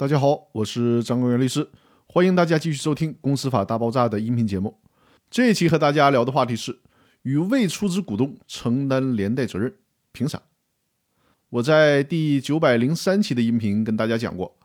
大家好，我是张公元律师，欢迎大家继续收听《公司法大爆炸》的音频节目。这一期和大家聊的话题是：与未出资股东承担连带责任，凭啥？我在第九百零三期的音频跟大家讲过，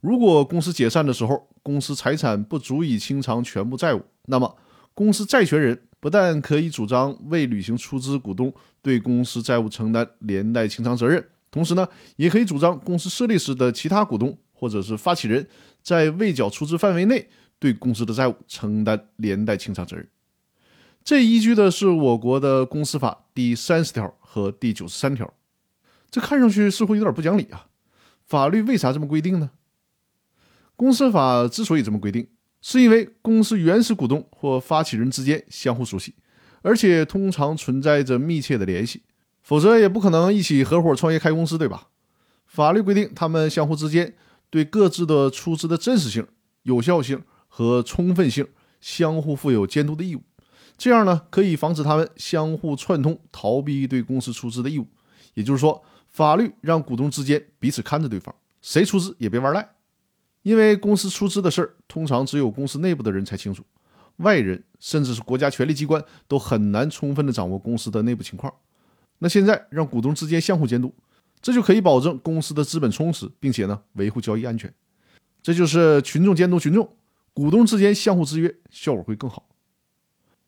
如果公司解散的时候，公司财产不足以清偿全部债务，那么公司债权人不但可以主张未履行出资股东对公司债务承担连带清偿责任，同时呢，也可以主张公司设立时的其他股东。或者是发起人，在未缴出资范围内对公司的债务承担连带清偿责任，这依据的是我国的公司法第三十条和第九十三条。这看上去似乎有点不讲理啊！法律为啥这么规定呢？公司法之所以这么规定，是因为公司原始股东或发起人之间相互熟悉，而且通常存在着密切的联系，否则也不可能一起合伙创业开公司，对吧？法律规定他们相互之间。对各自的出资的真实性、有效性和充分性相互负有监督的义务，这样呢可以防止他们相互串通，逃避对公司出资的义务。也就是说，法律让股东之间彼此看着对方，谁出资也别玩赖。因为公司出资的事儿，通常只有公司内部的人才清楚，外人甚至是国家权力机关都很难充分的掌握公司的内部情况。那现在让股东之间相互监督。这就可以保证公司的资本充实，并且呢维护交易安全。这就是群众监督群众，股东之间相互制约，效果会更好。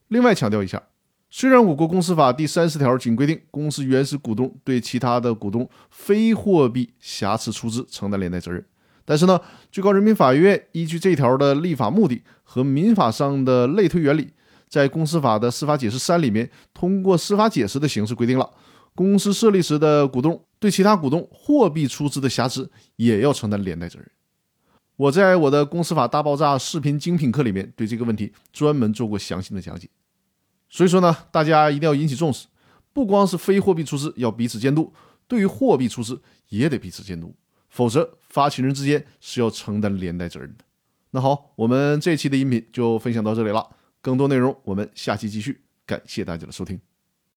另外强调一下，虽然我国公司法第三十条仅规定公司原始股东对其他的股东非货币瑕疵出资承担连带责任，但是呢，最高人民法院依据这条的立法目的和民法上的类推原理，在公司法的司法解释三里面，通过司法解释的形式规定了。公司设立时的股东对其他股东货币出资的瑕疵也要承担连带责任。我在我的公司法大爆炸视频精品课里面对这个问题专门做过详细的讲解。所以说呢，大家一定要引起重视，不光是非货币出资要彼此监督，对于货币出资也得彼此监督，否则发起人之间是要承担连带责任的。那好，我们这期的音频就分享到这里了，更多内容我们下期继续。感谢大家的收听。